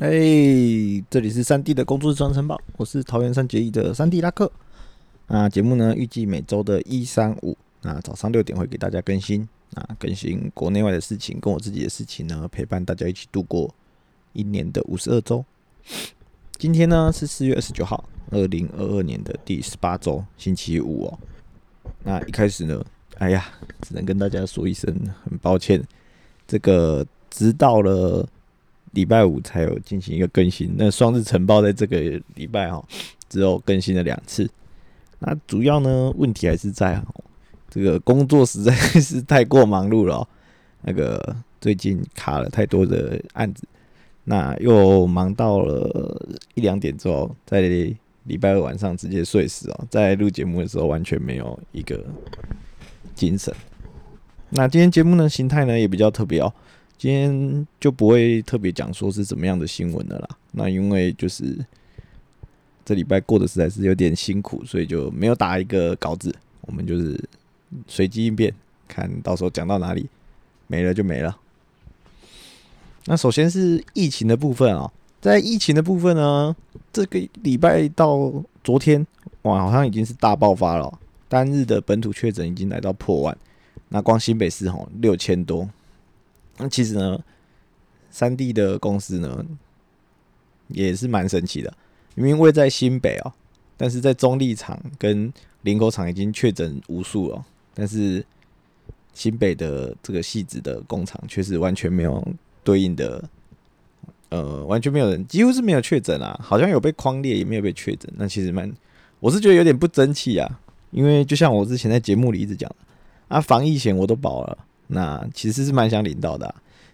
哎，这里是三 D 的工作日传承宝，我是桃园三结义的三 D 拉克。那节目呢，预计每周的一三五，那早上六点会给大家更新。啊，更新国内外的事情，跟我自己的事情呢，陪伴大家一起度过一年的五十二周。今天呢是四月二十九号，二零二二年的第十八周，星期五哦。那一开始呢，哎呀，只能跟大家说一声很抱歉，这个直到了。礼拜五才有进行一个更新，那双日晨报在这个礼拜哈只有更新了两次。那主要呢问题还是在这个工作实在是太过忙碌了，那个最近卡了太多的案子，那又忙到了一两点之后，在礼拜二晚上直接睡死哦，在录节目的时候完全没有一个精神。那今天节目呢形态呢也比较特别哦。今天就不会特别讲说是怎么样的新闻了啦。那因为就是这礼拜过得实在是有点辛苦，所以就没有打一个稿子。我们就是随机应变，看到时候讲到哪里没了就没了。那首先是疫情的部分啊，在疫情的部分呢，这个礼拜到昨天哇，好像已经是大爆发了，单日的本土确诊已经来到破万。那光新北市吼六千多。那其实呢，三 D 的公司呢也是蛮神奇的，明明位在新北哦，但是在中立厂跟林口厂已经确诊无数了，但是新北的这个细致的工厂却是完全没有对应的，呃，完全没有人，几乎是没有确诊啊，好像有被框列，也没有被确诊。那其实蛮，我是觉得有点不争气啊，因为就像我之前在节目里一直讲啊，防疫险我都保了。那其实是蛮想领到的，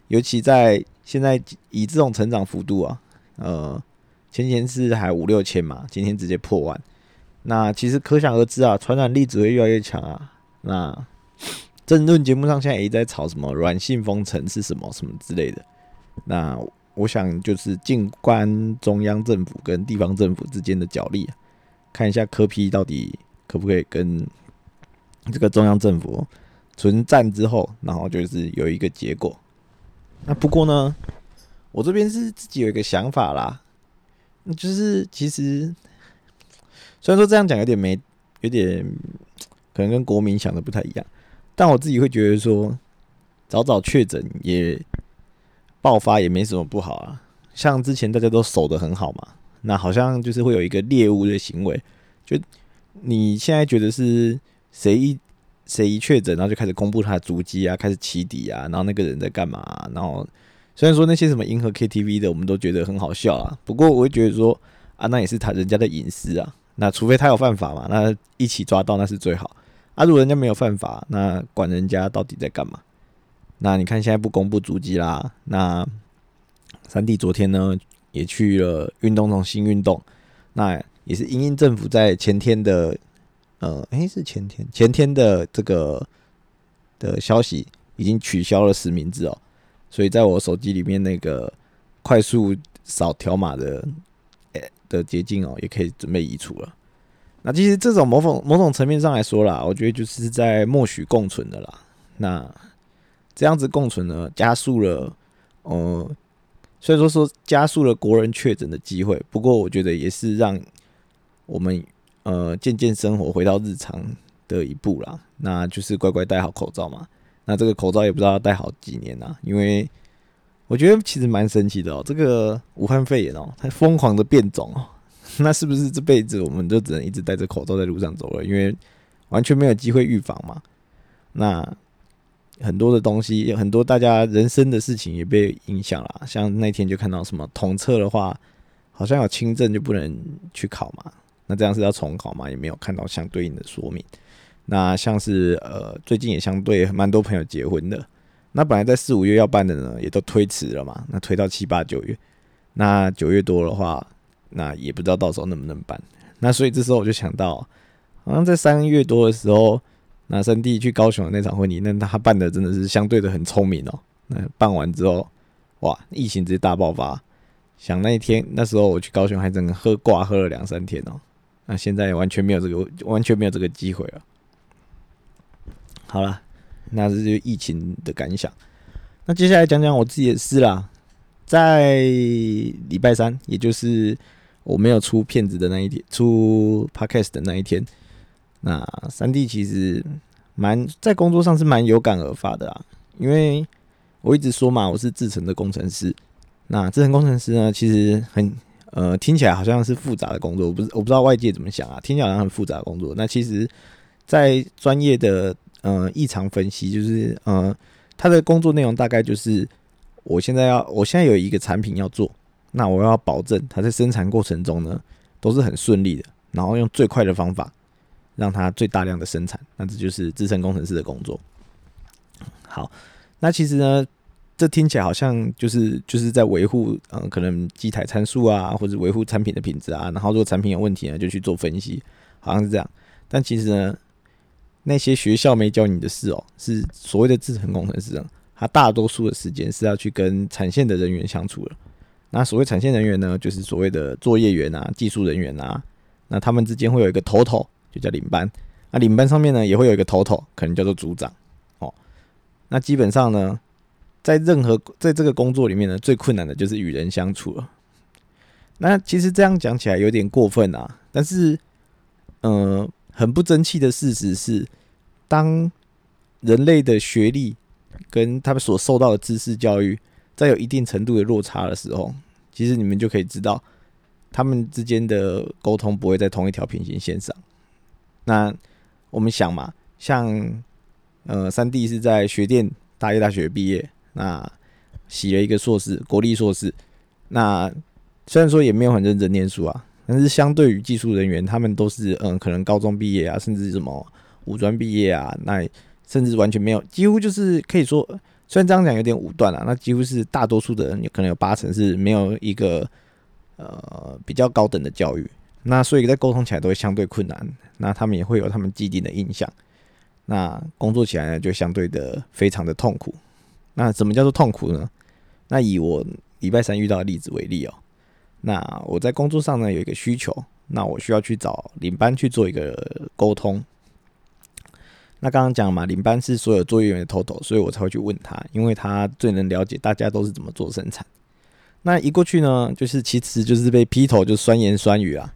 尤其在现在以这种成长幅度啊，呃，前前是还五六千嘛，今天直接破万，那其实可想而知啊，传染力只会越来越强啊。那政论节目上现在也在吵什么软性封城是什么什么之类的，那我想就是静观中央政府跟地方政府之间的角力，看一下科批到底可不可以跟这个中央政府。存战之后，然后就是有一个结果。那不过呢，我这边是自己有一个想法啦，就是其实虽然说这样讲有点没，有点可能跟国民想的不太一样，但我自己会觉得说，早早确诊也爆发也没什么不好啊。像之前大家都守的很好嘛，那好像就是会有一个猎物的行为，就你现在觉得是谁一。谁一确诊，然后就开始公布他的足迹啊，开始起底啊，然后那个人在干嘛？然后虽然说那些什么银河 KTV 的，我们都觉得很好笑啊，不过我会觉得说啊，那也是他人家的隐私啊。那除非他有犯法嘛，那一起抓到那是最好。啊，如果人家没有犯法，那管人家到底在干嘛？那你看现在不公布足迹啦。那三弟昨天呢也去了运动中心运动，那也是英英政府在前天的。呃，哎，是前天前天的这个的消息已经取消了实名制哦，所以在我手机里面那个快速扫条码的的捷径哦，也可以准备移除了。那其实这种某种某种层面上来说啦，我觉得就是在默许共存的啦。那这样子共存呢，加速了，呃，虽然说说加速了国人确诊的机会，不过我觉得也是让我们。呃，渐渐生活回到日常的一步啦，那就是乖乖戴好口罩嘛。那这个口罩也不知道要戴好几年呐，因为我觉得其实蛮神奇的哦。这个武汉肺炎哦，它疯狂的变种哦，那是不是这辈子我们就只能一直戴着口罩在路上走了？因为完全没有机会预防嘛。那很多的东西，很多大家人生的事情也被影响了。像那天就看到什么统测的话，好像有轻症就不能去考嘛。那这样是要重考吗？也没有看到相对应的说明。那像是呃，最近也相对蛮多朋友结婚的。那本来在四五月要办的呢，也都推迟了嘛。那推到七八九月。那九月多的话，那也不知道到时候能不能办。那所以这时候我就想到，好像在三月多的时候，那三弟去高雄的那场婚礼，那他办的真的是相对的很聪明哦。那办完之后，哇，疫情直接大爆发。想那一天，那时候我去高雄，还整个喝挂喝了两三天哦。那现在完全没有这个，完全没有这个机会了。好了，那这就疫情的感想。那接下来讲讲我自己的事啦。在礼拜三，也就是我没有出片子的那一天，出 podcast 的那一天，那三弟其实蛮在工作上是蛮有感而发的啊，因为我一直说嘛，我是制成的工程师。那制成工程师呢，其实很呃听起来好像是复杂的工作，我不是我不知道外界怎么想啊，听起来好像很复杂的工作。那其实，在专业的呃异常分析，就是呃他的工作内容大概就是。我现在要，我现在有一个产品要做，那我要保证它在生产过程中呢都是很顺利的，然后用最快的方法让它最大量的生产，那这就是资深工程师的工作。好，那其实呢，这听起来好像就是就是在维护，嗯，可能机台参数啊，或者维护产品的品质啊，然后如果产品有问题呢，就去做分析，好像是这样。但其实呢，那些学校没教你的事哦，是所谓的制程工程师啊。他大多数的时间是要去跟产线的人员相处了。那所谓产线人员呢，就是所谓的作业员啊、技术人员啊。那他们之间会有一个头头，就叫领班。那领班上面呢，也会有一个头头，可能叫做组长。哦，那基本上呢，在任何在这个工作里面呢，最困难的就是与人相处了。那其实这样讲起来有点过分啊，但是，呃，很不争气的事实是，当人类的学历。跟他们所受到的知识教育，在有一定程度的落差的时候，其实你们就可以知道，他们之间的沟通不会在同一条平行线上。那我们想嘛，像呃三弟是在学电大业大学毕业，那洗了一个硕士，国立硕士。那虽然说也没有很认真念书啊，但是相对于技术人员，他们都是嗯可能高中毕业啊，甚至什么五专毕业啊，那。甚至完全没有，几乎就是可以说，虽然这样讲有点武断了，那几乎是大多数的人，可能有八成是没有一个呃比较高等的教育，那所以在沟通起来都会相对困难，那他们也会有他们既定的印象，那工作起来呢就相对的非常的痛苦。那什么叫做痛苦呢？那以我礼拜三遇到的例子为例哦，那我在工作上呢有一个需求，那我需要去找领班去做一个沟通。那刚刚讲嘛，领班是所有作业员的头头，所以我才会去问他，因为他最能了解大家都是怎么做生产。那一过去呢，就是其实就是被劈头就酸言酸语啊，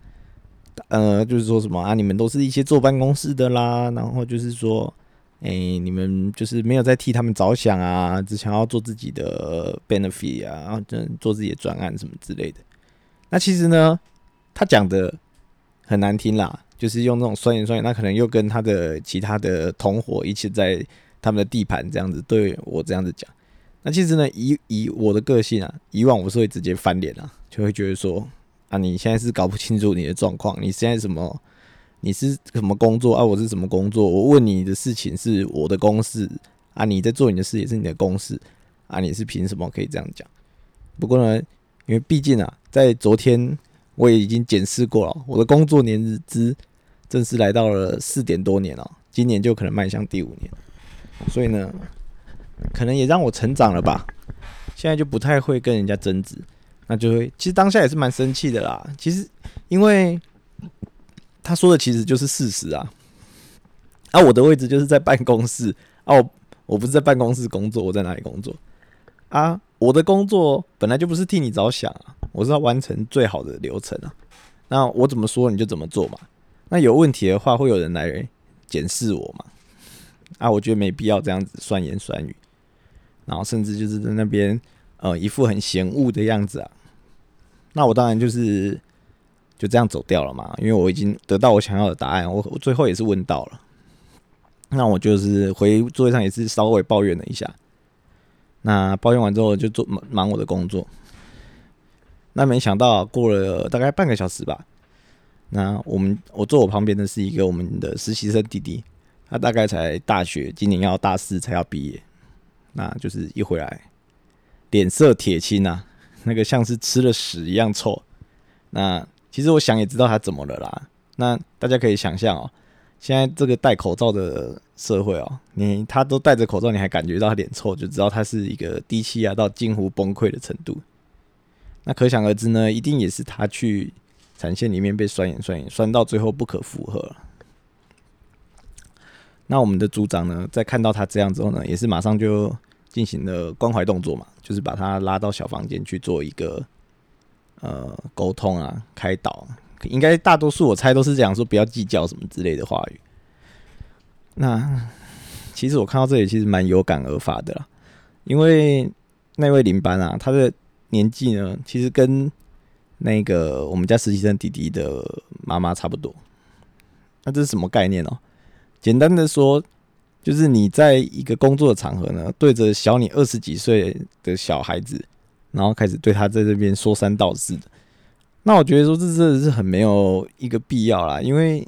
呃，就是说什么啊，你们都是一些坐办公室的啦，然后就是说，哎，你们就是没有在替他们着想啊，只想要做自己的 benefit 啊，然后做自己的专案什么之类的。那其实呢，他讲的很难听啦。就是用那种酸言酸语，那可能又跟他的其他的同伙一起在他们的地盘这样子对我这样子讲。那其实呢，以以我的个性啊，以往我是会直接翻脸啊，就会觉得说啊，你现在是搞不清楚你的状况，你现在什么，你是什么工作啊？我是什么工作？我问你的事情是我的公事啊，你在做你的事也是你的公事啊，你是凭什么可以这样讲？不过呢，因为毕竟啊，在昨天我也已经检视过了我的工作年日资。正式来到了四点多年了，今年就可能迈向第五年，所以呢，可能也让我成长了吧。现在就不太会跟人家争执，那就会其实当下也是蛮生气的啦。其实因为他说的其实就是事实啊。啊，我的位置就是在办公室啊，我我不是在办公室工作，我在哪里工作啊？我的工作本来就不是替你着想啊，我是要完成最好的流程啊。那我怎么说你就怎么做嘛。那有问题的话，会有人来检视我嘛？啊，我觉得没必要这样子酸言酸语，然后甚至就是在那边呃一副很嫌恶的样子啊。那我当然就是就这样走掉了嘛，因为我已经得到我想要的答案，我我最后也是问到了。那我就是回座位上也是稍微抱怨了一下。那抱怨完之后就做忙忙我的工作。那没想到过了大概半个小时吧。那我们我坐我旁边的是一个我们的实习生弟弟，他大概才大学，今年要大四才要毕业，那就是一回来脸色铁青啊，那个像是吃了屎一样臭。那其实我想也知道他怎么了啦。那大家可以想象哦，现在这个戴口罩的社会哦，你他都戴着口罩，你还感觉到他脸臭，就知道他是一个低气压到近乎崩溃的程度。那可想而知呢，一定也是他去。产线里面被酸盐酸盐，酸到最后不可负荷。那我们的组长呢，在看到他这样之后呢，也是马上就进行了关怀动作嘛，就是把他拉到小房间去做一个呃沟通啊、开导。应该大多数我猜都是这样说，不要计较什么之类的话语。那其实我看到这里其实蛮有感而发的啦，因为那位领班啊，他的年纪呢，其实跟那个我们家实习生弟弟的妈妈差不多。那这是什么概念哦？简单的说，就是你在一个工作的场合呢，对着小你二十几岁的小孩子，然后开始对他在这边说三道四的。那我觉得说这真的是很没有一个必要啦，因为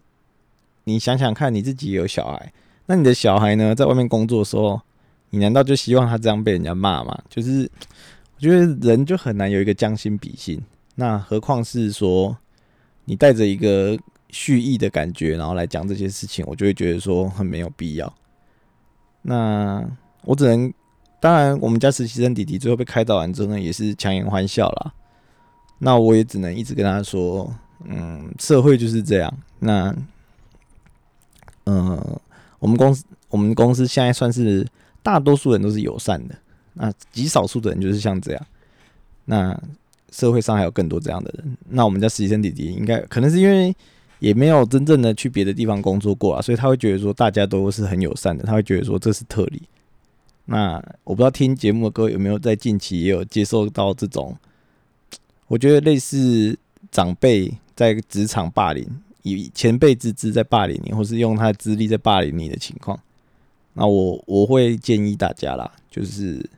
你想想看，你自己有小孩，那你的小孩呢，在外面工作的时候，你难道就希望他这样被人家骂吗？就是我觉得人就很难有一个将心比心，那何况是说你带着一个蓄意的感觉，然后来讲这些事情，我就会觉得说很没有必要。那我只能，当然我们家实习生弟弟最后被开导完之后呢，也是强颜欢笑啦。那我也只能一直跟他说，嗯，社会就是这样。那，嗯，我们公司，我们公司现在算是大多数人都是友善的，那极少数的人就是像这样。那社会上还有更多这样的人。那我们家实习生弟弟应该可能是因为也没有真正的去别的地方工作过啊，所以他会觉得说大家都是很友善的，他会觉得说这是特例。那我不知道听节目的各位有没有在近期也有接受到这种。我觉得类似长辈在职场霸凌，以前辈之姿在霸凌你，或是用他的资历在霸凌你的情况，那我我会建议大家啦，就是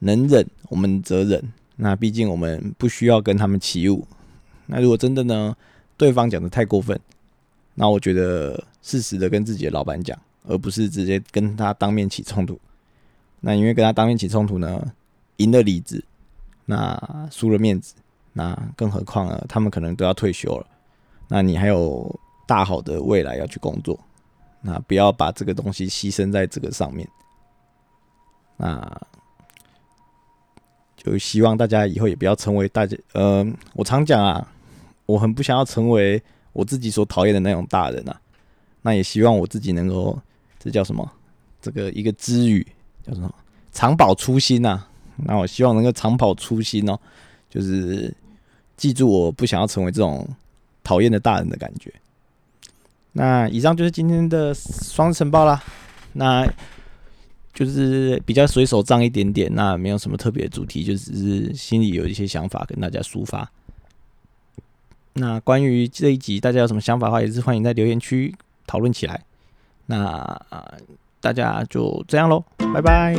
能忍我们则忍。那毕竟我们不需要跟他们起舞。那如果真的呢，对方讲的太过分，那我觉得适时的跟自己的老板讲，而不是直接跟他当面起冲突。那因为跟他当面起冲突呢，赢了理智，那输了面子。那更何况呢？他们可能都要退休了，那你还有大好的未来要去工作，那不要把这个东西牺牲在这个上面。那就希望大家以后也不要成为大家，呃，我常讲啊，我很不想要成为我自己所讨厌的那种大人啊。那也希望我自己能够，这叫什么？这个一个知语叫什么？长保初心呐。那我希望能够长保初心哦，就是。记住，我不想要成为这种讨厌的大人的感觉。那以上就是今天的双城报啦，那就是比较随手账一点点，那没有什么特别的主题，就只是心里有一些想法跟大家抒发。那关于这一集大家有什么想法的话，也是欢迎在留言区讨论起来。那大家就这样喽，拜拜。